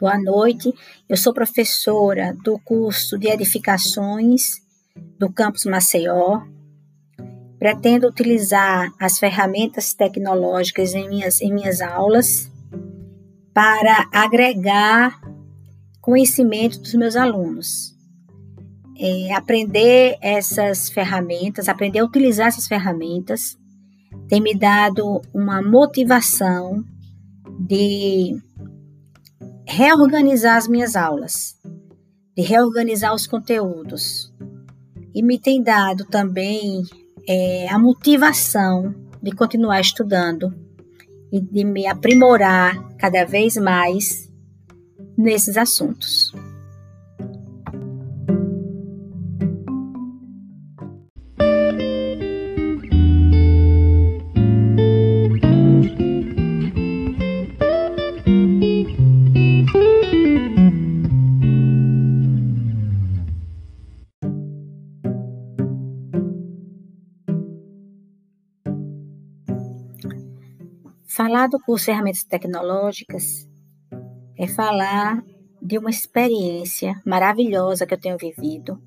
Boa noite. Eu sou professora do curso de edificações do campus Maceió. Pretendo utilizar as ferramentas tecnológicas em minhas, em minhas aulas para agregar conhecimento dos meus alunos. É, aprender essas ferramentas, aprender a utilizar essas ferramentas, tem me dado uma motivação de reorganizar as minhas aulas, de reorganizar os conteúdos. E me tem dado também é, a motivação de continuar estudando e de me aprimorar cada vez mais nesses assuntos. Falar do curso ferramentas tecnológicas é falar de uma experiência maravilhosa que eu tenho vivido.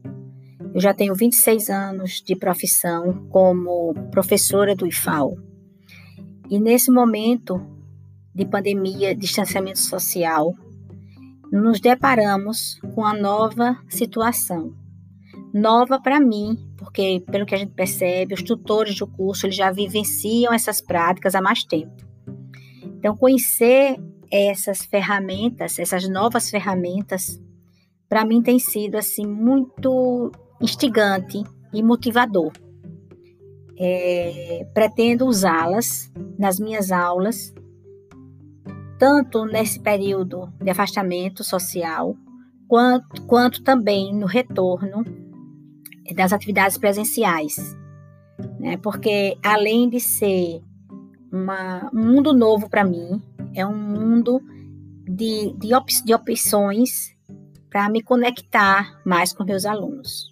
Eu já tenho 26 anos de profissão como professora do IFAL. E nesse momento de pandemia, distanciamento social, nos deparamos com a nova situação. Nova para mim, porque pelo que a gente percebe, os tutores do curso eles já vivenciam essas práticas há mais tempo. Então, conhecer essas ferramentas, essas novas ferramentas, para mim tem sido assim muito instigante e motivador. É, pretendo usá-las nas minhas aulas, tanto nesse período de afastamento social, quanto, quanto também no retorno das atividades presenciais. Né? Porque, além de ser uma, um mundo novo para mim, é um mundo de, de, op, de opções para me conectar mais com meus alunos.